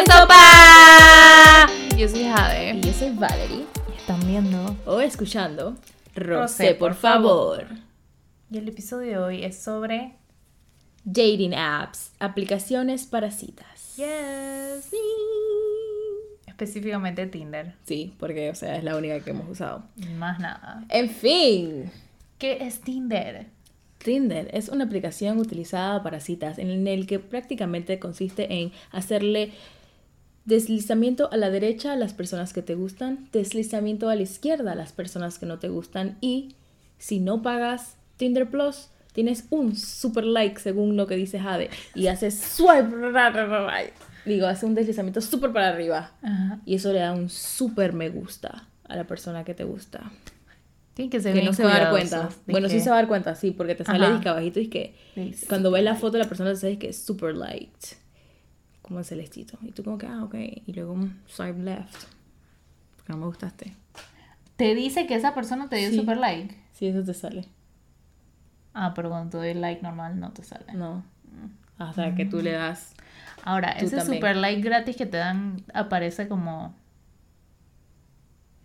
de sopa! Yo soy Jade. Y yo soy Valerie. Y están viendo. O escuchando. Rosé, por por favor. Y el episodio de hoy es sobre. Dating apps. Aplicaciones para citas. Yes. Específicamente Tinder. Sí, porque, o sea, es la única que hemos usado. Más nada. En fin. ¿Qué es Tinder? Tinder es una aplicación utilizada para citas en el que prácticamente consiste en hacerle deslizamiento a la derecha a las personas que te gustan, deslizamiento a la izquierda a las personas que no te gustan y si no pagas Tinder Plus, tienes un super like según lo que dice Jade y haces swipe. Digo, hace un deslizamiento súper para arriba Ajá. y eso le da un súper me gusta a la persona que te gusta. Tienen que ser Que no se va a dar cuenta. Bueno, sí se va a dar cuenta, sí, porque te sale disque abajito y que Sí, cuando ves la foto la persona te dice que es super light, como en celestito. Y tú como que, ah, ok. Y luego un swipe left, porque no me gustaste. Te dice que esa persona te dio Sí. super like. Sí, eso te sale. Ah, pero cuando te doy like normal no te sale. No. Hasta que tú le das... Ahora, ese también. super like gratis que te dan aparece como.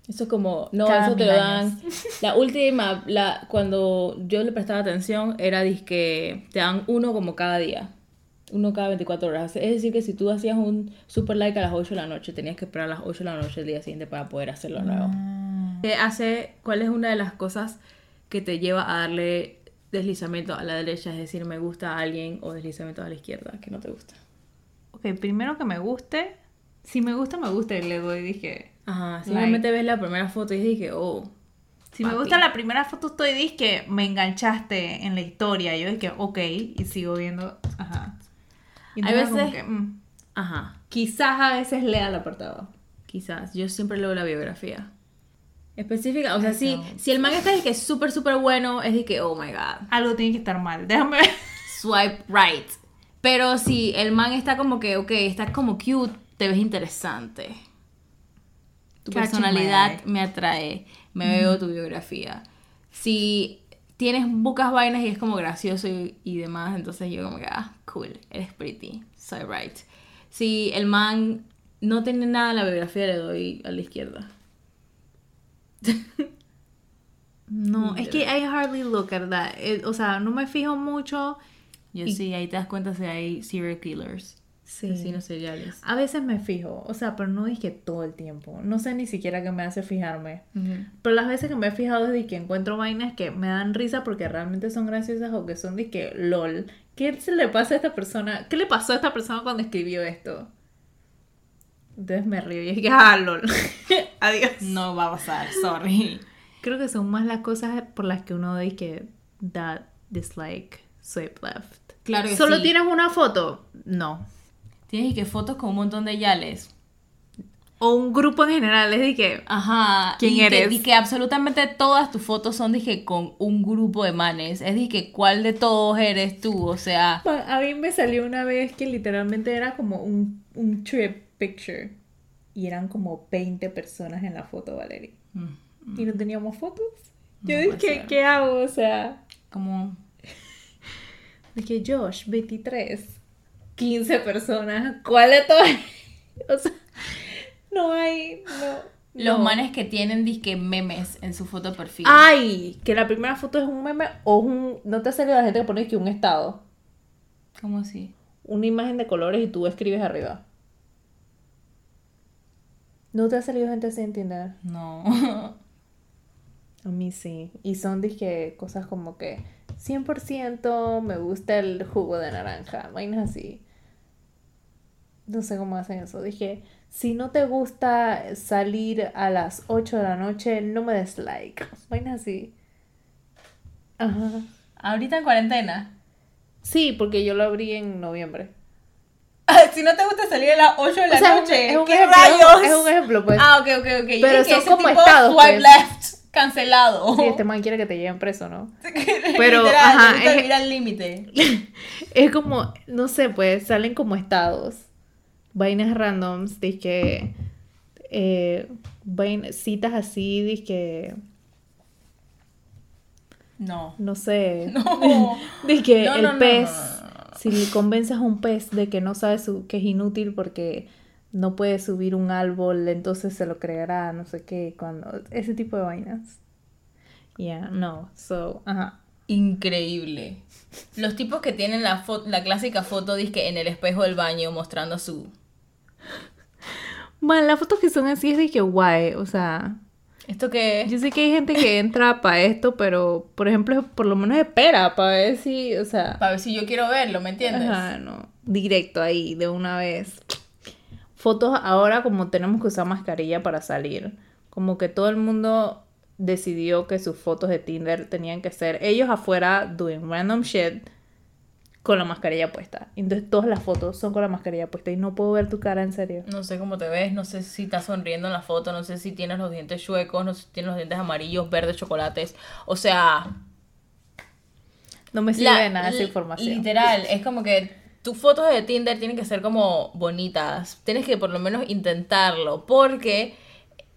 Eso es como... No, Cada eso te lo años. dan... La última, la, cuando yo le prestaba atención, era disque te dan uno como cada día. Uno cada 24 horas. Es decir, que si tú hacías un super like a las 8 de la noche, tenías que esperar a las 8 de la noche el día siguiente para poder hacerlo nuevo. Ah. ¿Qué hace? ¿Cuál es una de las cosas que te lleva a darle deslizamiento a la derecha? Es decir, me gusta a alguien o deslizamiento a la izquierda que no te gusta. Ok, primero que me guste. Si me gusta, me gusta y le doy, dije. Ajá, Like. simplemente ves la primera foto y dije, oh. Si me gusta la primera foto, estoy dije, me enganchaste en la historia. Yo dije, ok, y sigo viendo. Ajá. Y Hay veces- que, mm, Ajá, quizás a veces lea el apartado. quizás. Yo siempre leo la biografía. Específica, o sea, si, si el man está de que es súper, súper bueno, es de que, oh my god, Algo tiene que estar mal. Déjame ver. swipe right. Pero si el man está como que, ok, está como cute, te ves interesante. Tu Catching personalidad me atrae, me veo tu biografía. Si tienes bucas vainas y es como gracioso y, y demás, entonces yo como que, ah, cool, eres pretty, swipe right. Si el man no tiene nada en la biografía, le doy a la izquierda. No, es que I hardly look at that. Eh, o sea, no me fijo mucho. Yo Y- sí, ahí te das cuenta si hay serial killers. Sí. Asesinos seriales. A veces me fijo, o sea, pero no dije todo el tiempo. No sé ni siquiera qué me hace fijarme. Pero las veces que me he fijado es de que encuentro vainas que me dan risa porque realmente son graciosas o que son de que lol. ¿Qué se le pasa a esta persona? ¿Qué le pasó a esta persona cuando escribió esto? Entonces me río y es que, ah, lol. Adiós. No va a pasar, sorry. Creo que son más las cosas por las que uno dice que that dislike, swipe left. Claro que ¿Solo sí. tienes una foto? No. Tienes y que fotos con un montón de yales. O un grupo en general, es de que... Ajá. ¿Quién y que- eres? y que absolutamente todas tus fotos son, dije, con un grupo de manes. Es dije, ¿cuál de todos eres tú? O sea, A mí me salió una vez que literalmente era como un, un trip picture. Y eran como 20 personas en la foto, Valeria. mm, Y no teníamos fotos. No Yo dije, ser. ¿qué hago? O sea, como... dije, Josh, 23. 15 personas. ¿Cuál de todas? o sea, no hay. No, Los no. manes que tienen, disque, memes en su foto de perfil. Ay, que la primera foto es un meme o un. ¿No te ha salido la gente que pone que un estado? ¿Cómo así? Una imagen de colores y tú escribes arriba. ¿No te ha salido gente así en Tinder? No. A mí sí. Y son dije cosas como que 100% me gusta el jugo de naranja. Vainas así. No sé cómo hacen eso. Dije, si no te gusta salir a las 8 de la noche, no me des like. Vainas así. Ajá. Ahorita en cuarentena. Sí, porque yo lo abrí en noviembre. si no te gusta salir a las 8 de la O sea, es un- noche, es un ¿qué ejemplo, rayos? Es un ejemplo, pues. Ah, ok, ok, ok. Yo Pero son como estados, Swipe pues. left, cancelado. Sí, este man quiere que te lleven preso, ¿no? Pero, Literal, ajá, es- al límite. Es como, no sé, pues salen como estados. Vainas randoms, de que. Eh, vain- citas así, de que. No. No sé. No. De que No, el pez. Si le convences a un pez de que no sabe su, que es inútil porque no puede subir un árbol, entonces se lo creerá, no sé qué, cuando ese tipo de vainas. Yeah, no, so, ajá. Increíble. Los tipos que tienen la, la clásica foto disque en el espejo del baño mostrando su... Bueno, las fotos que son así es de que guay, o sea, ¿Esto qué? yo sé que hay gente que entra para esto, pero por ejemplo, por lo menos espera para ver si, o sea, Para ver si yo quiero verlo, ¿me entiendes? Ajá, no. Directo ahí, de una vez. Fotos ahora como tenemos que usar mascarilla para salir. Como que todo el mundo decidió que sus fotos de Tinder tenían que ser ellos afuera doing random shit con la mascarilla puesta. Entonces todas las fotos son con la mascarilla puesta y no puedo ver tu cara en serio. No sé cómo te ves, no sé si estás sonriendo en la foto, no sé si tienes los dientes chuecos, no sé si tienes los dientes amarillos, verdes, chocolates. O sea, No me sirve la- de nada esa información. Literal, es como que tus fotos de Tinder tienen que ser como bonitas. Tienes que por lo menos intentarlo, porque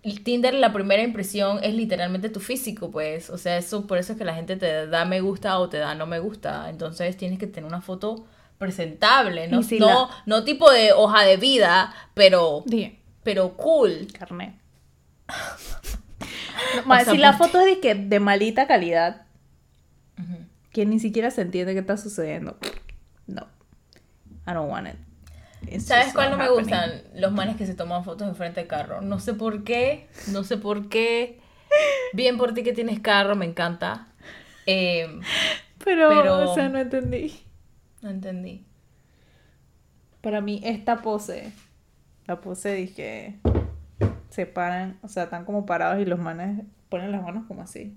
el Tinder la primera impresión es literalmente tu físico, pues. O sea, eso por eso es que la gente te da me gusta o te da no me gusta. Entonces tienes que tener una foto presentable, no, si no, la- no tipo de hoja de vida, pero Dije, pero cool. carnet. No, si la foto es de, que de malita calidad, que ni siquiera se entiende qué está sucediendo. No. I don't want it. ¿Sabes cuál no me gustan? Los manes que se toman fotos enfrente de carro. No sé por qué, no sé por qué. Bien por ti que tienes carro, me encanta. Eh, Pero, Pero- o sea, no entendí. no entendí. Para mí, esta pose, la pose dije, se paran, o sea, están como parados y los manes ponen las manos como así.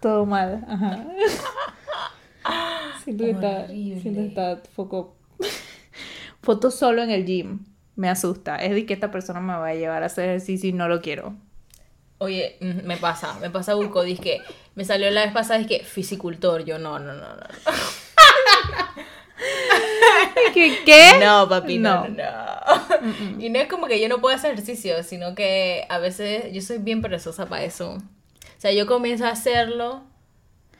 Todo mal, ajá. Siento que está, siento que está foco. Foto solo en el gym. Me asusta. Es de que esta persona me va a llevar a hacer ejercicio y no lo quiero. Oye, mm, me pasa, me pasa Buco, que me salió la vez pasada, que fisicultor. Yo, no, no, no, no. ¿Qué? ¿Qué? No, papi, no, No. no. no. Y no es como que yo no puedo hacer ejercicio, sino que a veces yo soy bien perezosa para eso. O sea, yo comienzo a hacerlo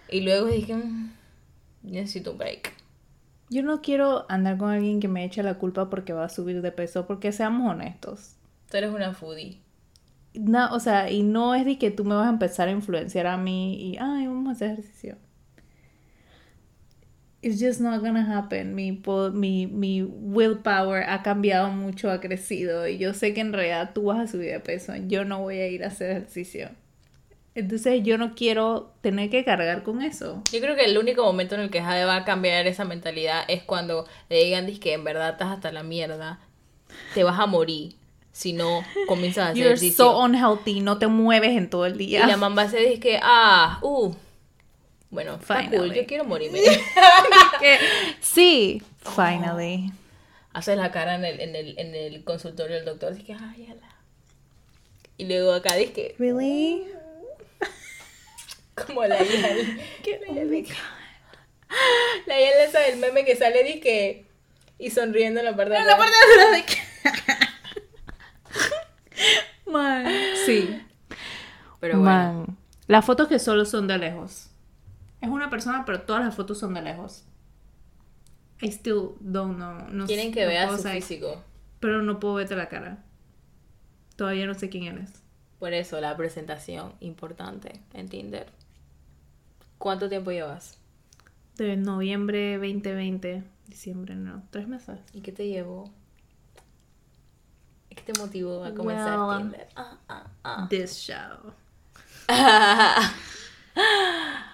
y luego dije, "Mm, necesito un break. Yo no quiero andar con alguien que me eche la culpa porque va a subir de peso, porque seamos honestos. Tú eres una foodie. No, o sea, y no es de que tú me vas a empezar a influenciar a mí y, ay, vamos a hacer ejercicio. It's just not gonna happen. Mi, po- mi, mi willpower ha cambiado mucho, ha crecido y yo sé que en realidad tú vas a subir de peso. Yo no voy a ir a hacer ejercicio. Entonces yo no quiero tener que cargar con eso. Yo creo que el único momento en el que Jade va a cambiar esa mentalidad es cuando le digan que en verdad estás hasta la mierda, te vas a morir si no comienzas a hacer You're ejercicio. so unhealthy, no te mueves en todo el y día. la mamá se dice que, ah, uh, bueno, está cool, Finally. yo quiero morirme. Que- sí, finally. Haces la cara en el, en el, en el consultorio del doctor, dice que, ay, ala. Y luego acá dice que, Really? como la my God. la hija esa del meme que sale, dice que, y sonriendo en la parte de la atrás. parte de atrás de que- Man. Sí. Pero bueno. Man. Las fotos que solo son de lejos. Es una persona, pero todas las fotos son de lejos. I still don't know. No Quieren que no veas su físico. Pero no puedo verte la cara. Todavía no sé quién eres. Por eso la presentación importante en Tinder. ¿Cuánto tiempo llevas? De noviembre 2020, diciembre, no, tres meses. ¿Y qué te llevó? ¿Qué te motivó a comenzar Well, Tinder? Ah, ah, ah. This show.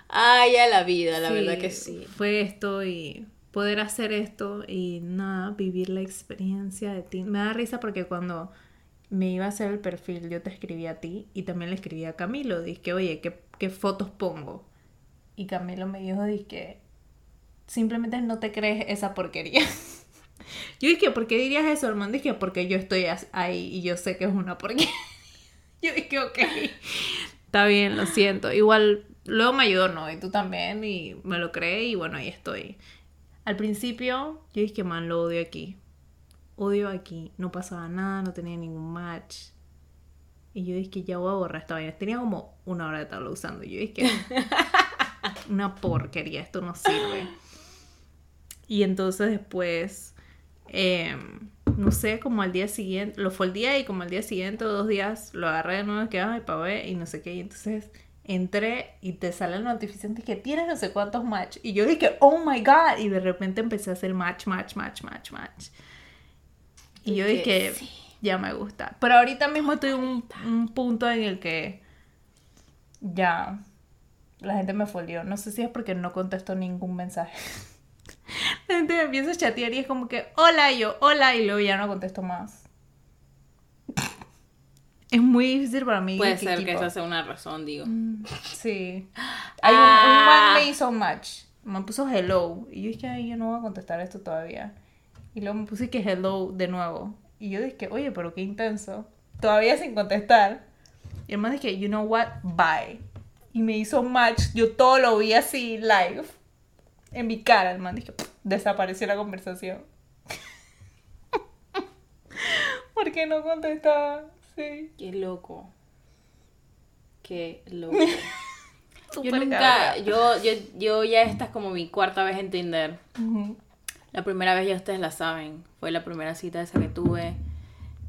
Ay, ya la vida, la Sí, verdad que sí. Fue esto y poder hacer esto y nada, vivir la experiencia de ti. Me da risa porque cuando me iba a hacer el perfil, yo te escribí a ti y también le escribí a Camilo. Dije, oye, ¿qué, qué fotos pongo? Y Camilo me dijo, dije, simplemente no te crees esa porquería. yo dije, ¿por qué dirías eso, hermano? Dije, porque yo estoy ahí y yo sé que es una porquería. yo dije, ok, está bien, lo siento. Igual, luego me ayudó, ¿no? Y tú también, y me lo creé y bueno, ahí estoy. Al principio, yo dije, man, lo odio aquí. Odio aquí. No pasaba nada, no tenía ningún match. Y yo dije que ya voy a borrar esta vaina. Tenía como una hora de estarlo usando. Yo dije, una porquería, esto no sirve. Y entonces después, em, no sé, como al día siguiente, lo fue el día y como al día siguiente o dos días lo agarré de nuevo que ay para ver y no sé qué. Y entonces entré y te sale la notificación de que tienes no sé cuántos match. Y yo dije, oh my god. Y de repente empecé a hacer match, match, match, match, match. Y yo dije, ya me gusta. Pero ahorita mismo estoy en un, un punto en el que ya la gente me folió. No sé si es porque no contesto ningún mensaje. La gente me empieza a chatear y es como que, hola, y yo, hola, y luego ya no contesto más. Es muy difícil para mí. Puede ser que esa sea una razón, digo. Sí. Hay un, un man me hizo match. Me puso hello. Y yo dije, ay, yo no voy a contestar esto todavía. Y luego me puse que hello de nuevo. Y yo dije, oye, pero qué intenso. Todavía sin contestar. Y el man dije, you know what, bye. Y me hizo match. Yo todo lo vi así live. En mi cara, el man dije, desapareció la conversación. Porque no contestaba. Sí. Qué loco. Qué loco. yo nunca, yo, yo, yo ya esta es como mi cuarta vez en Tinder. Ujú. La primera vez ya ustedes la saben. Fue la primera cita esa que tuve.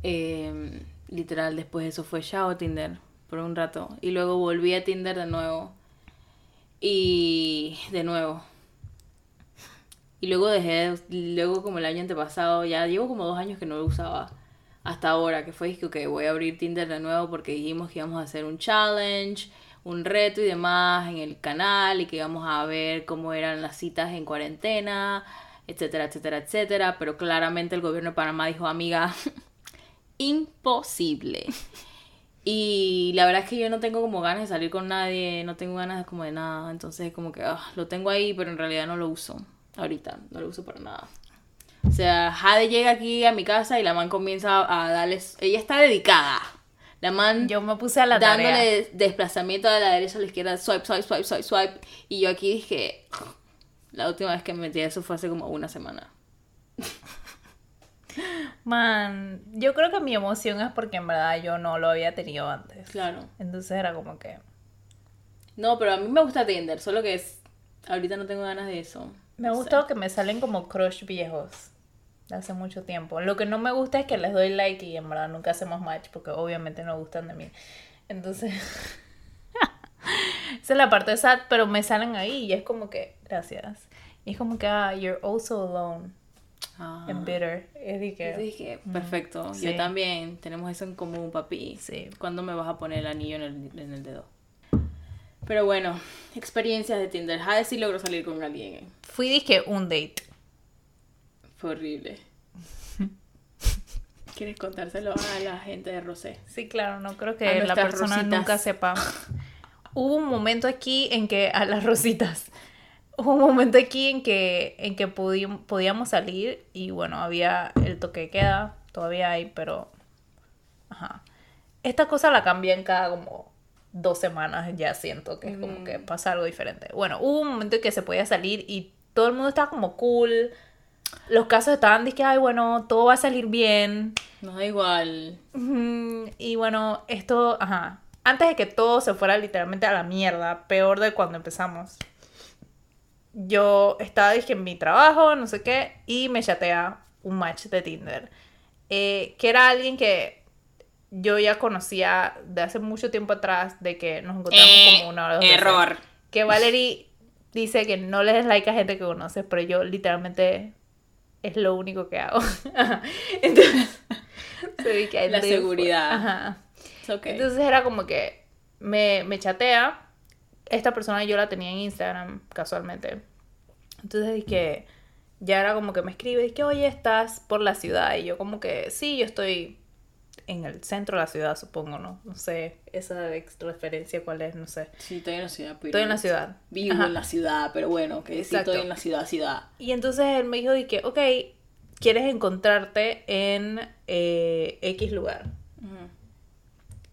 Eh, literal, después de eso fue chao Tinder por un rato. Y luego volví a Tinder de nuevo. Y de nuevo. Y luego dejé, luego como el año antepasado, ya llevo como dos años que no lo usaba. Hasta ahora, que fue que voy a abrir Tinder de nuevo porque dijimos que íbamos a hacer un challenge, un reto y demás en el canal y que íbamos a ver cómo eran las citas en cuarentena, etcétera, etcétera, etcétera. Pero claramente el gobierno de Panamá dijo, amiga, imposible. Y la verdad es que yo no tengo como ganas de salir con nadie, no tengo ganas de como de nada, entonces como que ah, lo tengo ahí, pero en realidad no lo uso. Ahorita, no lo uso para nada. O sea, Jade llega aquí a mi casa y la man comienza a darles... Ella está dedicada. La man Yo me puse a la tarea. dándole desplazamiento de la derecha a la izquierda, swipe, swipe, swipe, swipe, swipe. Y yo aquí dije, la última vez que me metí a eso fue hace como una semana. Man, yo creo que mi emoción es porque en verdad yo no lo había tenido antes. Claro. Entonces era como que... No, pero a mí me gusta Tinder, solo que es... Ahorita no tengo ganas de eso. Me No gusta sé. que me salen como crush viejos. De hace mucho tiempo. Lo que no me gusta es que les doy like y en verdad nunca hacemos match porque obviamente no gustan de mí. Entonces... Esa es la parte sad, pero me salen ahí y es como que... Gracias. Y es como que, ah, you're also alone Ah. and bitter. Es de que... Yo dije, perfecto. Sí. Yo también. Tenemos eso en común, papi. Sí. ¿Cuándo me vas a poner el anillo en el, en el dedo? Pero bueno, experiencias de Tinder. Jade sí logró salir con alguien. Fui dije un date. Fue horrible. ¿Quieres contárselo a la gente de Rosé? Sí, claro, no creo que la persona rositas. nunca sepa. Hubo un momento aquí en que, a las rositas, hubo un momento aquí en que, en que podíamos salir y bueno, había el toque de queda, todavía hay, pero... Ajá. Esta cosa la cambian cada como dos semanas, ya siento que es como que pasa algo diferente. Bueno, hubo un momento en que se podía salir y todo el mundo estaba como cool. Los casos estaban de que, ay, bueno, todo va a salir bien. Nos da igual. Y bueno, esto, ajá. Antes de que todo se fuera literalmente a la mierda, peor de cuando empezamos. Yo estaba, dije, en mi trabajo, no sé qué, y me chatea un match de Tinder. eh, que era alguien que yo ya conocía de hace mucho tiempo atrás, de que nos encontramos Eh, como una hora. dos veces. error. Que Valerie dice que no le des like a gente que conoces, pero yo literalmente es lo único que hago. Entonces, se La live- seguridad. Ajá. Okay. Entonces era como que me, me chatea. Esta persona yo la tenía en Instagram casualmente. Entonces dije, ya era como que me escribe, que oye, estás por la ciudad. Y yo como que, sí, yo estoy en el centro de la ciudad, supongo, ¿no? No sé, esa referencia cuál es, no sé. Sí, estoy en la ciudad. pero Estoy en la ciudad. Vivo Ajá. en la ciudad, pero bueno, que sí estoy en la ciudad, ciudad. Y entonces él me dijo que, ok, ¿quieres encontrarte en eh, X lugar?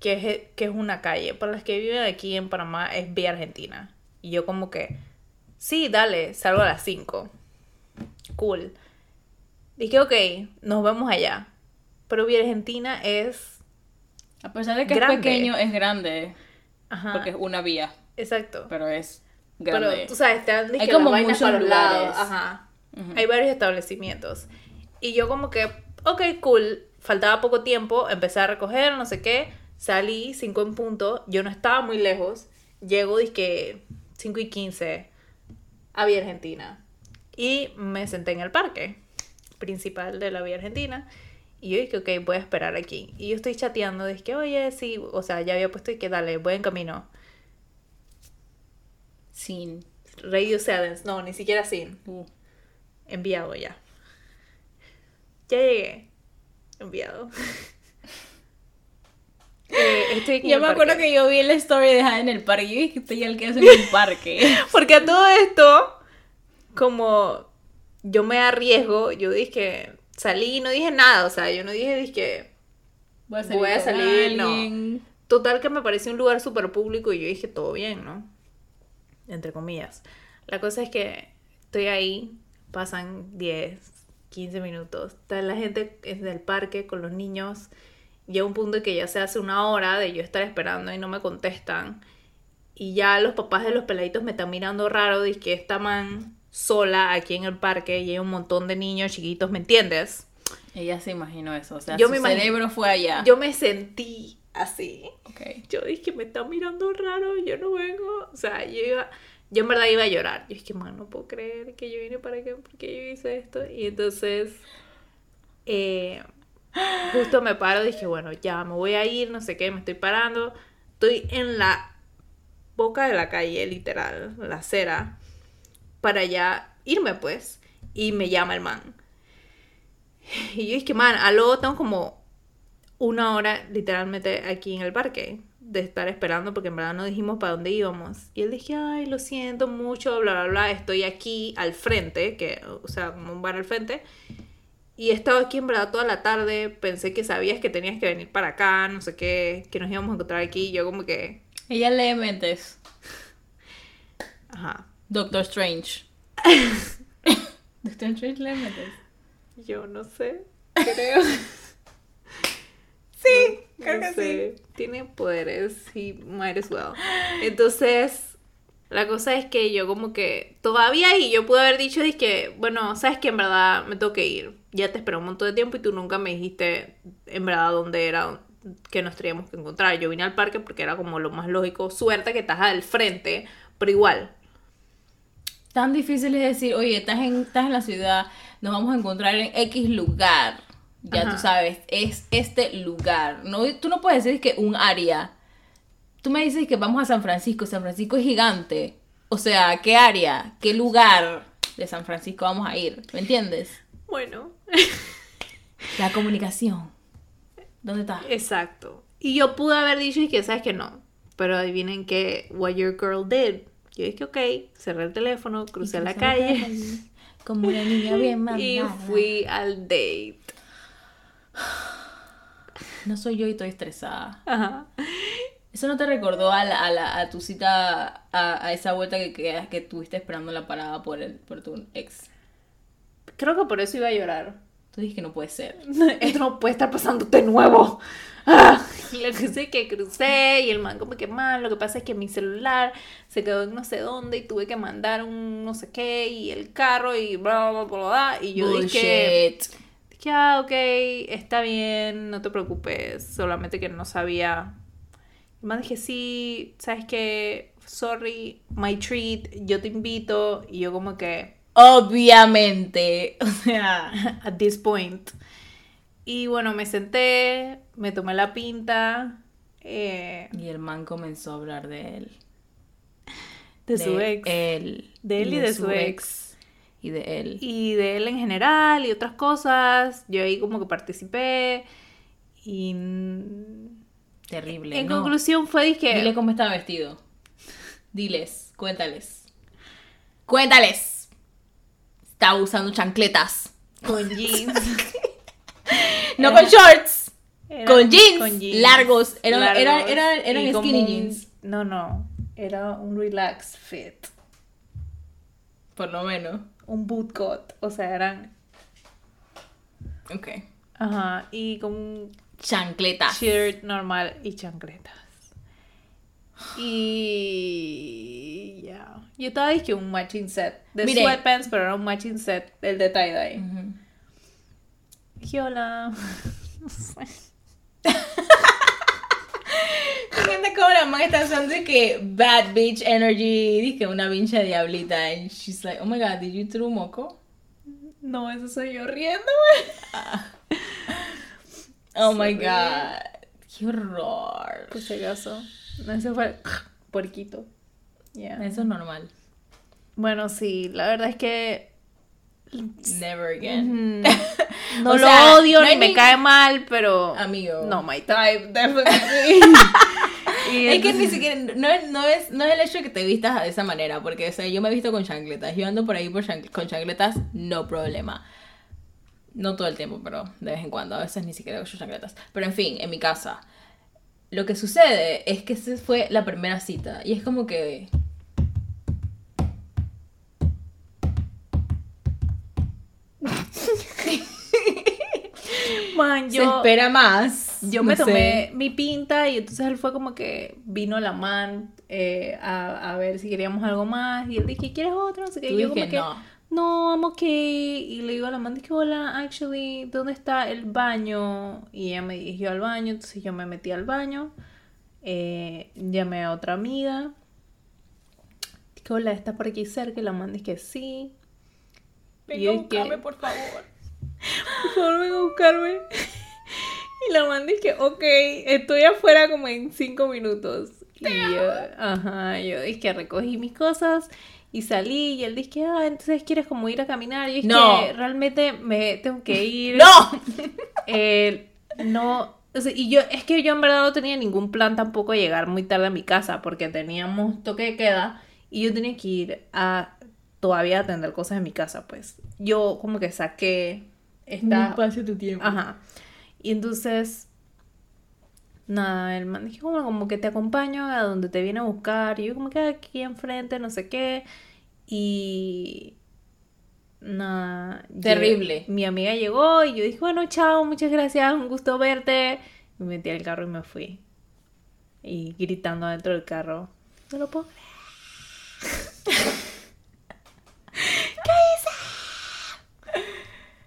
Que es, que es una calle. Para las que viven aquí en Panamá es Vía Argentina. Y yo como que, sí, dale, salgo a las 5. Cool. Dije, ok, nos vemos allá. Pero Vía Argentina es... A pesar de que Grande. es pequeño, es grande. Ajá. Porque es una vía, Exacto. pero es Pero grande. tú sabes, te dan Hay como vainas muchos para los lados. lugares. Ajá. Hay varios establecimientos. Y yo como que ok, cool. Faltaba poco tiempo, empecé a recoger, no sé qué. Salí 5 en punto, yo no estaba muy lejos. Llego, dije 5 y 15 a Vía Argentina. Y me senté en el parque principal de la Vía Argentina. Y yo dije, ok, voy a esperar aquí. Y yo estoy chateando, dije, oye, sí, o sea, ya había puesto y que dale, voy en camino. Sin. Radio Sevens, no, ni siquiera sin. Uh. Enviado ya. Ya llegué. Enviado. Eh, Yo el me acuerdo que yo vi la story de Jade en el parque y dije, estoy al que hace en un parque. Porque a todo esto, como yo me arriesgo, yo dije, salí y no dije nada, o sea, yo no dije, dije, Voy a Voy a salir, no. Total que me pareció un lugar súper público y yo dije, todo bien, ¿no? Entre comillas. La cosa es que estoy ahí, pasan 10, 15 minutos, está la gente en el parque con los niños, llega un punto en que ya se hace una hora de yo estar esperando y no me contestan. Y ya los papás de los peladitos me están mirando raro, de que esta man sola aquí en el parque y hay un montón de niños chiquitos, ¿me entiendes? Ella se imaginó eso, o sea, Yo su me cerebro fue allá. Yo me sentí así. Ok. Yo dije, me está mirando raro, yo no vengo. O sea, yo iba, yo en verdad iba a llorar. Yo dije, man, no puedo creer que yo vine para acá porque yo hice esto. Y entonces, eh, justo me paro, dije, bueno, ya me voy a ir, no sé qué, me estoy parando. Estoy en la boca de la calle, literal, la acera, para ya irme, pues. Y me llama el man. Y yo dije, man, aló, tengo como una hora literalmente aquí en el parque de estar esperando porque en verdad no dijimos para dónde íbamos. Y él dije, ay, lo siento mucho, bla, bla, bla, estoy aquí al frente, que, o sea, como un bar al frente. Y he estado aquí en verdad toda la tarde, pensé que sabías que tenías que venir para acá, no sé qué, que nos íbamos a encontrar aquí. Yo como que, Ella lee mentes. ajá, Doctor Strange. Doctor Strange lee mentes. yo no sé, creo. Sí, No sé, Tiene poderes, he might as well. Entonces, la cosa es que yo como que todavía y yo pude haber dicho que, bueno, sabes que en verdad me tengo que ir. Ya te esperé un montón de tiempo y tú nunca me dijiste en verdad dónde era que nos teníamos que encontrar. Yo vine al parque porque era como lo más lógico. Suerte que estás al frente, pero igual. Tan difícil es decir, oye, estás en, estás en la ciudad, nos vamos a encontrar en X lugar. Ya Ajá. tú sabes, es este lugar. No, tú no puedes decir que un área. Tú me dices que vamos a San Francisco. San Francisco es gigante. O sea, ¿qué área? ¿Qué lugar de San Francisco vamos a ir? ¿Me entiendes? Bueno, La comunicación. ¿Dónde está? exacto. Y yo pude haber dicho y que sabes que no. Pero adivinen que what your girl did. Yo dije, ok, cerré el teléfono, crucé la calle. Como una niña bien Y mandada. fui al date. No soy yo y estoy estresada. Ajá. ¿Eso no te recordó a, la- a, la- a tu cita, a, a esa vuelta que, que, que tuviste esperando la parada por, el, por tu ex? Creo que por eso iba a llorar. Tú dijiste que no puede ser. Esto no puede estar pasando de nuevo. Ah, y lo que sé que crucé y el man como que mal, lo que pasa es que mi celular se quedó en no sé dónde y tuve que mandar un no sé qué y el carro y bla bla bla bla, y yo dije, Bullshit. dije, ah, ok, está bien, no te preocupes, solamente que no sabía. Más dije, sí, sabes que, sorry, my treat, yo te invito y yo como que, Obviamente. O sea. at this point. Y bueno, me senté, me tomé la pinta eh, Y el man comenzó a hablar de él. de, su ex. Él. De él y de su ex. Y de él. Y de él en general y otras cosas. Yo ahí como que participé. Y Terrible. en no. conclusión fue dije, Dile cómo estaba vestido. Diles, cuéntales. Cuéntales. Estaba usando chancletas. con jeans. No Era- con shorts. Era Con jeans largos. Era- largos, era- era- eran como skinny un- jeans. No, no. Era un relax fit. Por lo menos. Un bootcut. O sea, eran. Ok. Ajá. Y con Chancletas. shirt normal y chancletas. Y ya. Yo estaba dije un matching set de Mire. sweatpants, pero era un matching set el de tie-dye. Hola. No sé. Gente como la man está usando que bad bitch energy, dije una pincha diablita. And she's like, oh my god, did you throw moco? No, eso soy yo riendo. Oh my god. Qué horror. Si acaso. Ese fue puerquito. Eso es normal. Bueno, sí, la verdad es que Never again. No O lo sea, odio no ni me ni- cae mal, pero Amigo. no my type, definitely. Es que ni siquiera, no es, no, es, no es el hecho de que te vistas de esa manera, porque o sea, yo me he visto con chancletas, yo ando por ahí por con chancletas, no problema. No todo el tiempo, pero de vez en cuando, a veces ni siquiera uso chancletas. Pero en fin, en mi casa, lo que sucede es que esa fue la primera cita, y es como que... Man, se yo, espera más. yo no me sé. tomé mi pinta y entonces él fue como que vino la man eh, a, a ver si queríamos algo más y él dije, ¿quieres otro? No sé qué. Tú Y yo como que, no. No, I'm okay. Y le digo a la man, dije, hola, actually, ¿dónde está el baño? Y ella me dirigió al baño, entonces yo me metí al baño. eh, llamé a otra amiga. Dije, hola, ¿está por aquí cerca? Y la man dije, sí. Y Venga a buscarme, por favor. por favor, ven a buscarme. Y la man dije, ok, estoy afuera como en cinco minutos. Y yo, ajá, yo dije, recogí mis cosas y salí. Y él dije, ah, entonces quieres como ir a caminar. Y yo dije, No. realmente me tengo que ir. ¡No! Eh, no, o sea, y yo, es que yo en verdad no tenía ningún plan tampoco de llegar muy tarde a mi casa porque teníamos toque de queda y yo tenía que ir a todavía atender cosas en mi casa, pues. Yo como que saqué esta... espacio tu tiempo. Ajá. Y entonces, nada, el man dijo como, como que te acompaño a donde te viene a buscar. Y yo como que aquí enfrente, no sé qué. Y... Nada. Terrible. Mi amiga llegó y yo dije, bueno, chao, muchas gracias, un gusto verte. Me metí al carro y me fui. Y gritando dentro del carro. No lo puedo creer.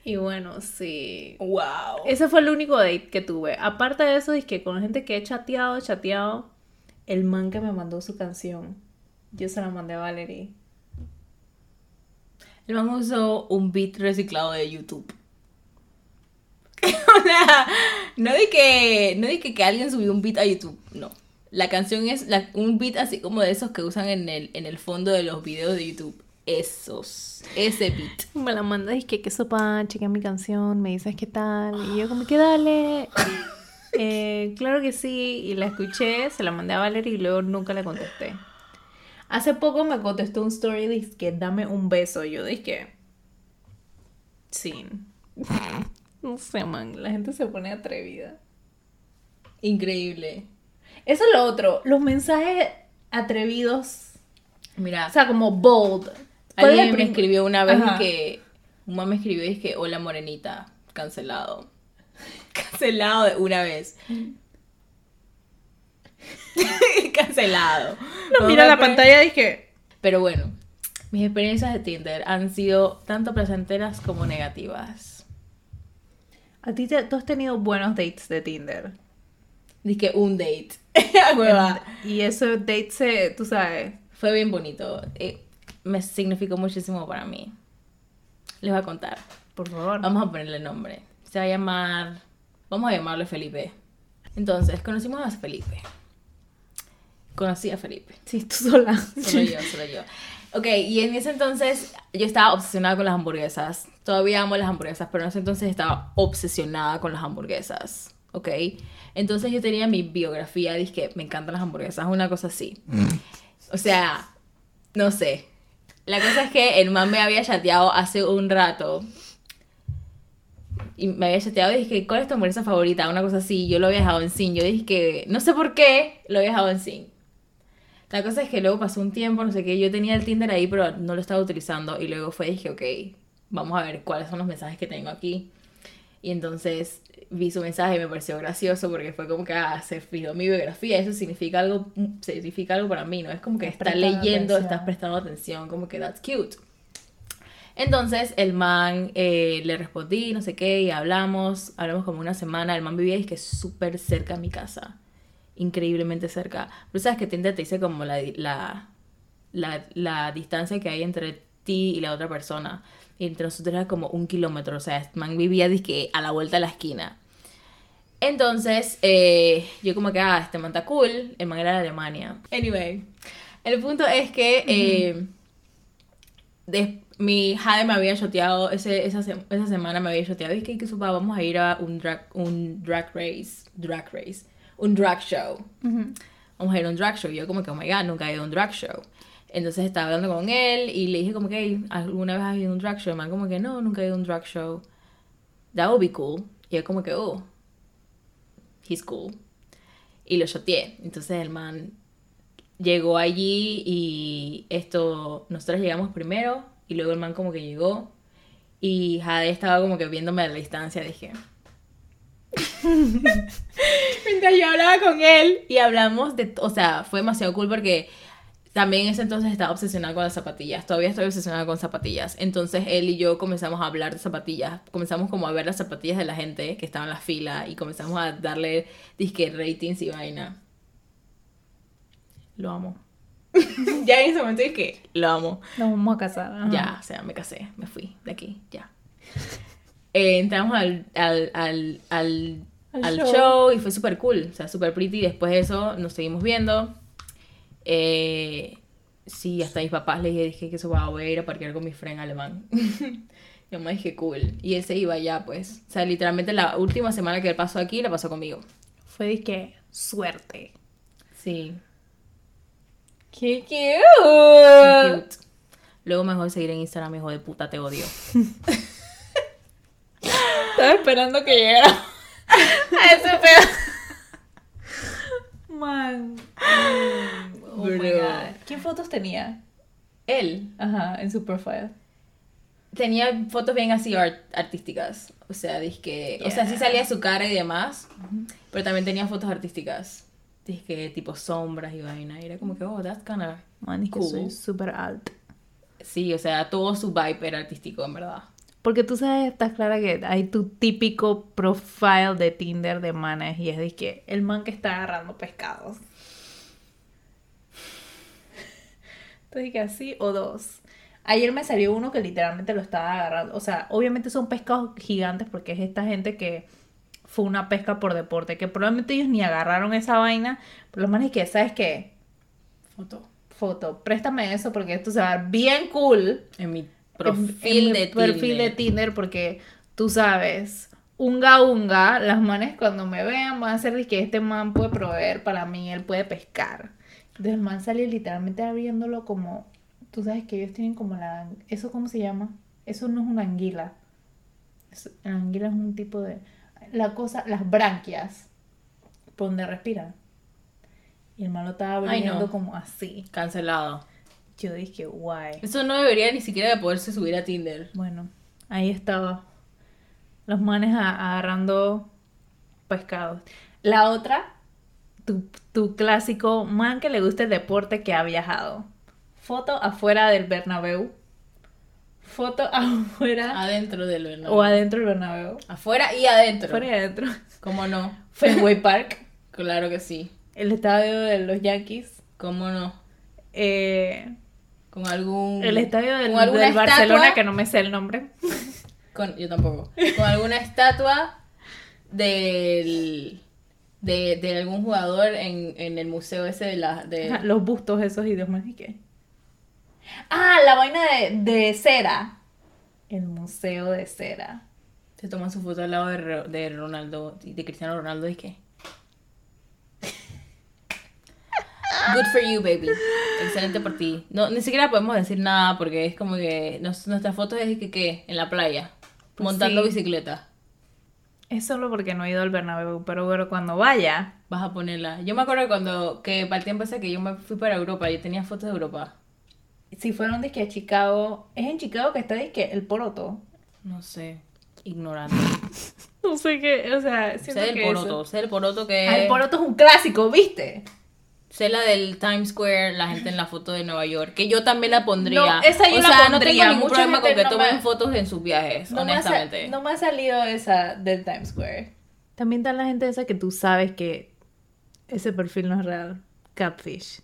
Y bueno, sí. Wow. Ese fue el único date que tuve. Aparte de eso, es que con la gente que he chateado, chateado, el man que me mandó su canción, yo se la mandé a Valerie. El man usó un beat reciclado de YouTube. o sea, no di que, no di que, que alguien subió un beat a YouTube, no. La canción es la- un beat así como de esos que usan en el, en el fondo de los videos de YouTube. Esos, ese beat. Me la manda y que qué sopa, chequea mi canción, me dices qué tal. Y yo como que dale. Eh, claro que sí. Y la escuché, se la mandé a Valerie y luego nunca le contesté. Hace poco me contestó un story de que dame un beso. Yo dije, sí. No sé, man, la gente se pone atrevida. Increíble. Eso es lo otro, los mensajes atrevidos, Mira, o sea, como bold. ¿Cuál es el alguien me escribió una vez Ajá. que. Un man me escribió y es que, hola morenita, cancelado. cancelado de una vez. cancelado. No, mira me la pantalla y dije, Pero bueno, mis experiencias de Tinder han sido tanto placenteras como negativas. a ti te, tú has tenido buenos dates de Tinder. Dije un date. Y ese date se, tú sabes, Fue bien bonito. Eh, me significó muchísimo para mí. Les voy a contar. por favor. Vamos a ponerle nombre. Se va a llamar. Vamos a llamarle Felipe. Entonces, conocimos a Felipe. Conocí a Felipe. Sí, tú sola. Solo yo, solo yo. Ok, y en ese entonces yo estaba obsesionada con las hamburguesas. Todavía amo las hamburguesas, pero en ese entonces estaba obsesionada con las hamburguesas. Ok, entonces yo tenía mi biografía, dije que me encantan las hamburguesas, una cosa así. O sea, no sé. La cosa es que el man me había chateado hace un rato. Y me había chateado y dije, ¿cuál es tu hamburguesa favorita? Una cosa así. Yo lo había dejado en sin. Yo dije que, no sé por qué, lo había dejado en sin. La cosa es que luego pasó un tiempo, no sé qué, yo tenía el Tinder ahí, pero no lo estaba utilizando. Y luego fue, dije, ok, vamos a ver cuáles son los mensajes que tengo aquí. Y entonces vi su mensaje y me pareció gracioso porque fue como que, ah, se fijó mi biografía. Eso significa algo, significa algo para mí, ¿no? Es como que Estás leyendo, atención. estás prestando atención, como que that's cute. Entonces el man eh, le respondí, no sé qué, y hablamos, hablamos como una semana. El man vivía y que súper cerca a mi casa, increíblemente cerca. Pero sabes que Tinder te dice como la, la, la, la distancia que hay entre ti y la otra persona. Entre nosotros era como un kilómetro, o sea, man vivía dizque, a la vuelta de la esquina. Entonces, eh, yo como que, ah, este man está cool, el man era de Alemania. Anyway, el punto es que eh, mi Jade me había shoteado, ese, esa, esa semana me había shoteado, que, que supa, vamos a ir a un drag, un drag race, drag race, un drag show. Vamos a ir a un drag show. Y yo como que, oh my god, nunca he ido a un drag show. Entonces estaba hablando con él y le dije como que, "Hey, ¿alguna vez has ido a un drag show? El man como que, no, nunca he ido a un drag show. That would be cool. Y yo como que, oh, he's cool. Y lo shoteé. Entonces el man llegó allí y esto, nosotros llegamos primero y luego el man como que llegó y Jade estaba como que viéndome a la distancia, dije. Mientras yo hablaba con él y hablamos de, o sea, fue demasiado cool porque también en ese entonces estaba obsesionada con las zapatillas, todavía estoy obsesionada con zapatillas. Entonces él y yo comenzamos a hablar de zapatillas, comenzamos como a ver las zapatillas de la gente que estaba en la fila y comenzamos a darle disque ratings y vaina. Lo amo. ya en ese momento dije, lo amo. Nos vamos a casar. ajá. Ya, o sea, me casé, me fui de aquí, ya. Eh, entramos al, al, al, al, Al show. show. y fue súper cool, o sea, súper pretty. Después de eso nos seguimos viendo. Eh, sí, hasta mis papás les dije, que eso va, a ir a parquear con mi friend alemán. Yo me dije, cool. Y él se iba ya, pues. O sea, literalmente la última semana que él pasó aquí, la pasó conmigo. Fue de que suerte. Sí. ¡Qué cute! Cute. Luego me dejó de seguir en Instagram, hijo de puta, te odio. Estaba esperando que llegara a ese pedo. Man. Oh my Bro. God. ¿Qué fotos tenía? Él Ajá, en su profile. tenía fotos bien así art- artísticas. O sea, que O sea, sí Yeah. salía su cara y demás. Pero también tenía fotos artísticas. que tipo sombras y vaina. Y era como que, oh, that's kinda Man, es que cool. soy súper alta. Sí, o sea, todo su vibe era artístico, en verdad. Porque tú sabes, estás clara que hay tu típico profile de Tinder de manes y es de que el man que está agarrando pescados. Entonces así o dos. Ayer me salió uno que literalmente lo estaba agarrando. O sea, obviamente son pescados gigantes porque es esta gente que fue una pesca por deporte. Que probablemente ellos ni agarraron esa vaina. Pero los manes que, ¿sabes qué? Foto. Foto, préstame eso porque esto se va a ver bien cool En mi perfil en de perfil de Tinder. Tinder porque tú sabes, unga unga, las manes cuando me vean van a ser de que este man puede proveer para mí, él puede pescar. Entonces el man sale literalmente abriéndolo como, tú sabes que ellos tienen como la, ¿eso cómo se llama? Eso no es una anguila. Es- la anguila es un tipo de, la cosa, las branquias, por donde respiran. Y el man lo estaba Ay, no. abriendo como así. Cancelado. Yo dije, guay. Eso no debería ni siquiera de poderse subir a Tinder. Bueno, ahí estaba. Los manes agarrando pescados. La otra, tu, tu clásico man que le gusta el deporte que ha viajado. Foto afuera del Bernabéu. Foto afuera Adentro del Bernabéu. o adentro del Bernabéu. Afuera y adentro. Afuera y adentro. ¿Cómo no? Fenway Park. Claro que sí. El estadio de los Yankees. ¿Cómo no? eh, Con algún... el estadio del, Barcelona, que no me sé el nombre. Con, yo tampoco. Con alguna estatua del... De, de algún jugador en, en el museo ese de la... De... Ajá, los bustos esos y demás. ¿Y qué? Ah, la vaina de, de cera. El museo de cera. Se toman su foto al lado de, de Ronaldo, de Cristiano Ronaldo y qué. Good for you, baby. Excelente por ti. No, ni siquiera podemos decir nada porque es como que nos- nuestra foto es que, ¿qué? En la playa. Pues montando sí. bicicleta. Es solo porque no he ido al Bernabéu, pero bueno, cuando vaya, Vas a ponerla. Yo me acuerdo cuando, que para el tiempo ese que yo me fui para Europa, yo tenía fotos de Europa. si fueron de que a Chicago, es en Chicago que está de que el poroto. No sé, ignorante. No sé qué, o sea, Sé que poroto, sé del poroto que eso- Ah, el poroto es un clásico, ¿viste? Sé la del Times Square, la gente en la foto de Nueva York, que yo también la pondría. No, esa yo o la sea, no pondría. tengo ningún Mucha problema con que no tomen me- fotos en sus viajes, No me, ha, sa- honestamente. no me ha salido esa del Times Square. También está la gente esa que tú sabes que ese perfil no es real. Catfish.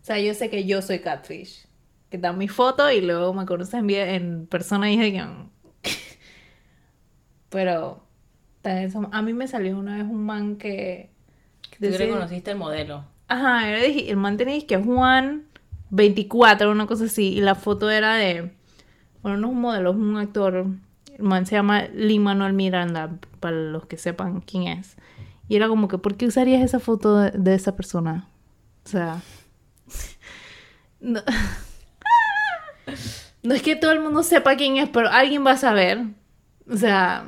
O sea, yo sé que yo soy catfish. Que dan mi foto y luego me conocen bien en persona y dije que... Pero a mí me salió una vez un man que... que Tú decía- reconociste el modelo. Ajá, era de- el man tenía que Juan 24, una cosa así, y la foto era de, bueno, no es un actor, el man se llama Lee Manuel Miranda, para los que sepan quién es. Y era como que, ¿por qué usarías esa foto de, de esa persona? O sea, no, no es que todo el mundo sepa quién es, pero alguien va a saber. O sea,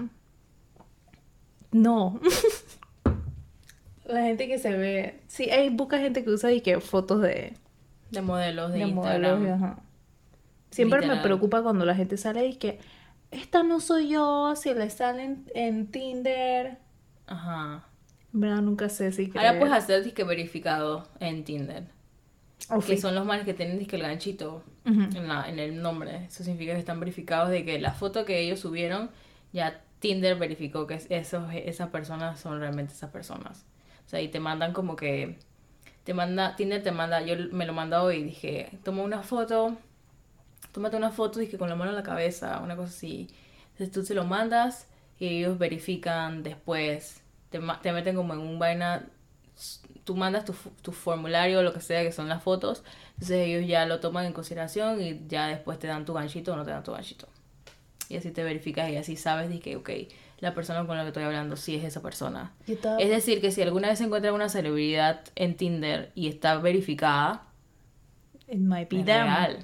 no. La gente que se ve. Sí, hay poca gente que usa y que fotos de, De modelos de, de Instagram. modelos. ajá. Siempre me preocupa cuando la gente sale y que esta no soy yo, si le salen en Tinder. Ajá. En verdad nunca sé si Ahora puedes hacer disque verificado en Tinder. Ok. Que son los manes que tienen disque el ganchito en, la, en el nombre. Eso significa que están verificados de que la foto que ellos subieron, ya Tinder verificó que es- esos, esas personas son realmente esas personas. O sea, y te mandan como que. Te manda, Tinder te manda, yo me lo mandó hoy dije, toma una foto, tómate una foto dije con la mano en la cabeza, una cosa así. Entonces tú se lo mandas y ellos verifican después, te, te meten como en un vaina, tú mandas tu, tu formulario, lo que sea, que son las fotos, entonces ellos ya lo toman en consideración y ya después te dan tu ganchito o no te dan tu ganchito. Y así te verificas y así sabes que, ok, la persona con la que estoy hablando sí es esa persona. Es decir, que si alguna vez encuentras una celebridad en Tinder y está verificada, It might be es them. real.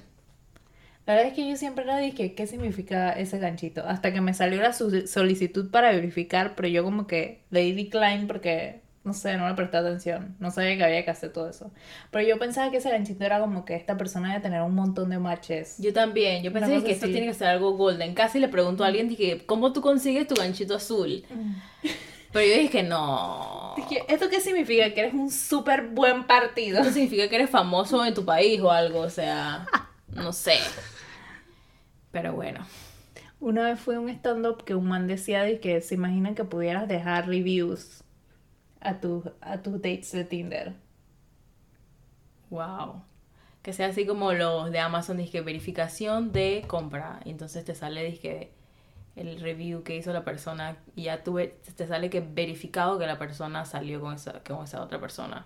La verdad es que yo siempre le dije, ¿qué significa ese ganchito? Hasta que me salió la solicitud para verificar, pero yo como que le di decline porque, no sé, no le presté atención. No sabía que había que hacer todo eso. Pero yo pensaba que ese ganchito era como que esta persona debe tener un montón de matches. Yo también, yo pensé que esto tiene que ser algo golden. Casi le pregunto a alguien, dije, ¿cómo tú consigues tu ganchito azul? Pero yo dije, no. Dije, ¿esto qué significa? Que eres un súper buen partido. Eso significa que eres famoso en tu país o algo, o sea, no sé. Pero bueno. Una vez fue un stand-up que un man decía de que se imaginan que pudieras dejar reviews a, tus a tus dates de Tinder. Wow. Que sea así como los de Amazon, dije verificación de compra. Y entonces te sale, dije el review que hizo la persona y ya tuve, te sale que verificado que la persona salió con esa, con esa otra persona.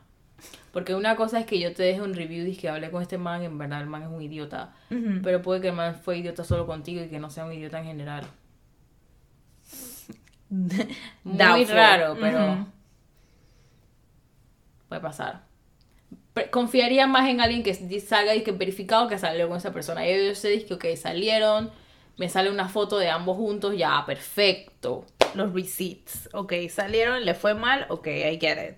Porque una cosa es que yo te deje un review y que hablé con este man, en verdad el man es un idiota. Pero puede que el man fue idiota solo contigo y que no sea un idiota en general. Muy Doubtful. raro, pero. Puede pasar. Confiaría más en alguien que salga y que verificado que salió con esa persona. Y yo sé dije, ok, salieron, me sale una foto de ambos juntos, ya, perfecto. Los receipts. Ok, salieron, le fue mal, ok, I get it.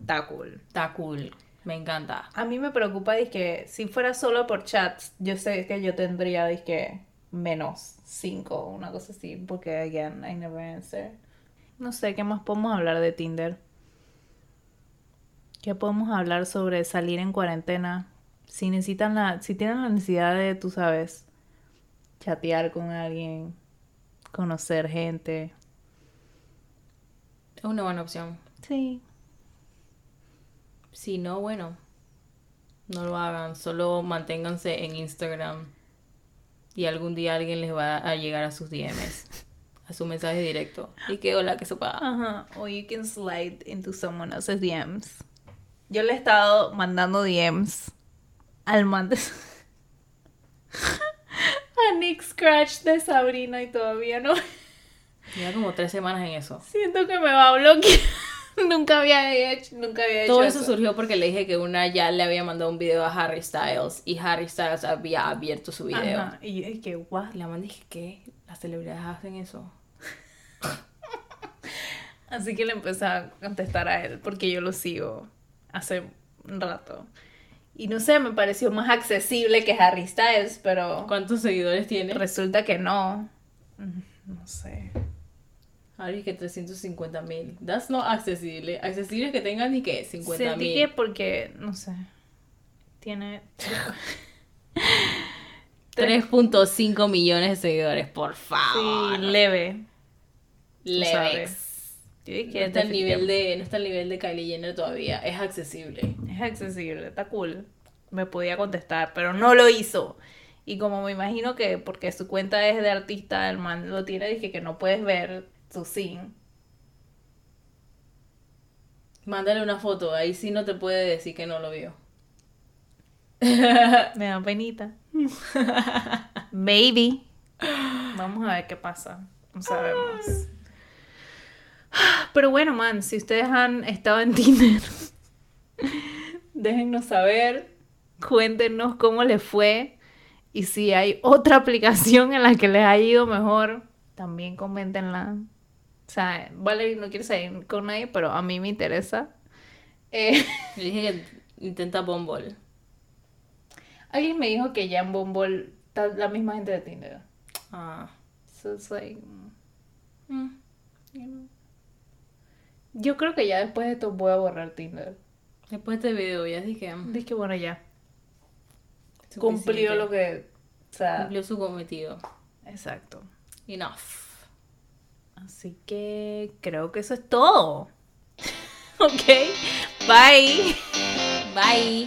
Está cool. Está cool, me encanta. A mí me preocupa que si fuera solo por chats, yo sé que yo tendría que menos 5 una cosa así, porque again, I never answer. No sé, ¿qué más podemos hablar de Tinder? ¿Qué podemos hablar sobre salir en cuarentena? Si necesitan la, si tienen la necesidad de, tú sabes, chatear con alguien, conocer gente. Es una buena opción. Sí. Si no, bueno, no lo hagan, solo manténganse en Instagram y algún día alguien les va a llegar a sus DMs, a su mensaje directo. Y que hola, que sepa. Ajá, o you can slide into someone else's DMs. Yo le he estado mandando DMs al man de... a Nick Scratch de Sabrina y todavía no... Lleva como tres semanas en eso. Siento que me va a bloquear. nunca había hecho, nunca había hecho Todo eso surgió porque le dije que una ya le había mandado un video a Harry Styles y Harry Styles había abierto su video. Ajá, Y yo dije, what? Y la man dije, ¿qué? Las celebridades hacen eso. Así que le empecé a contestar a él porque yo lo sigo hace un rato. Y no sé, me pareció más accesible que Harry Styles, pero ¿Cuántos seguidores tiene? resulta que no. Mm, No sé. Es que 350 mil. That's not accesible. Accesible es que tengan ni que 50 Sentí mil. que porque, no sé, tiene... 3.5 millones de seguidores, por favor. Sí, leve. Levex. Sabes. Yo dije, No está, al nivel definitivamente de, no está al nivel de Kylie Jenner todavía. Es accesible. Es accesible, está cool. Me podía contestar, pero no lo hizo. Y como me imagino que porque su cuenta es de artista, el man lo tiene, dije que no puedes ver su sin. Mándale una foto. Ahí sí no te puede decir que no lo vio. Me da penita. Maybe. Vamos a ver qué pasa. No sabemos. Pero bueno, man, si ustedes han estado en Tinder, déjennos saber, cuéntenos cómo les fue y si hay otra aplicación en la que les haya ido mejor, también coméntenla. O sea, Valerie no quiere salir con nadie, pero a mí me interesa. Eh, Le dije que intenta Bumble. alguien me dijo que ya en Bumble está la misma gente de Tinder. Ah. So it's like, mm, Mm. you know. Yo creo que ya después de esto voy a borrar Tinder. Después de este video ya dije. mm, Dije, bueno, ya. suficiente. Cumplió lo que. O sea, Cumplió su cometido. exacto. Enough. Así que creo que eso es todo. ok. Bye. Bye.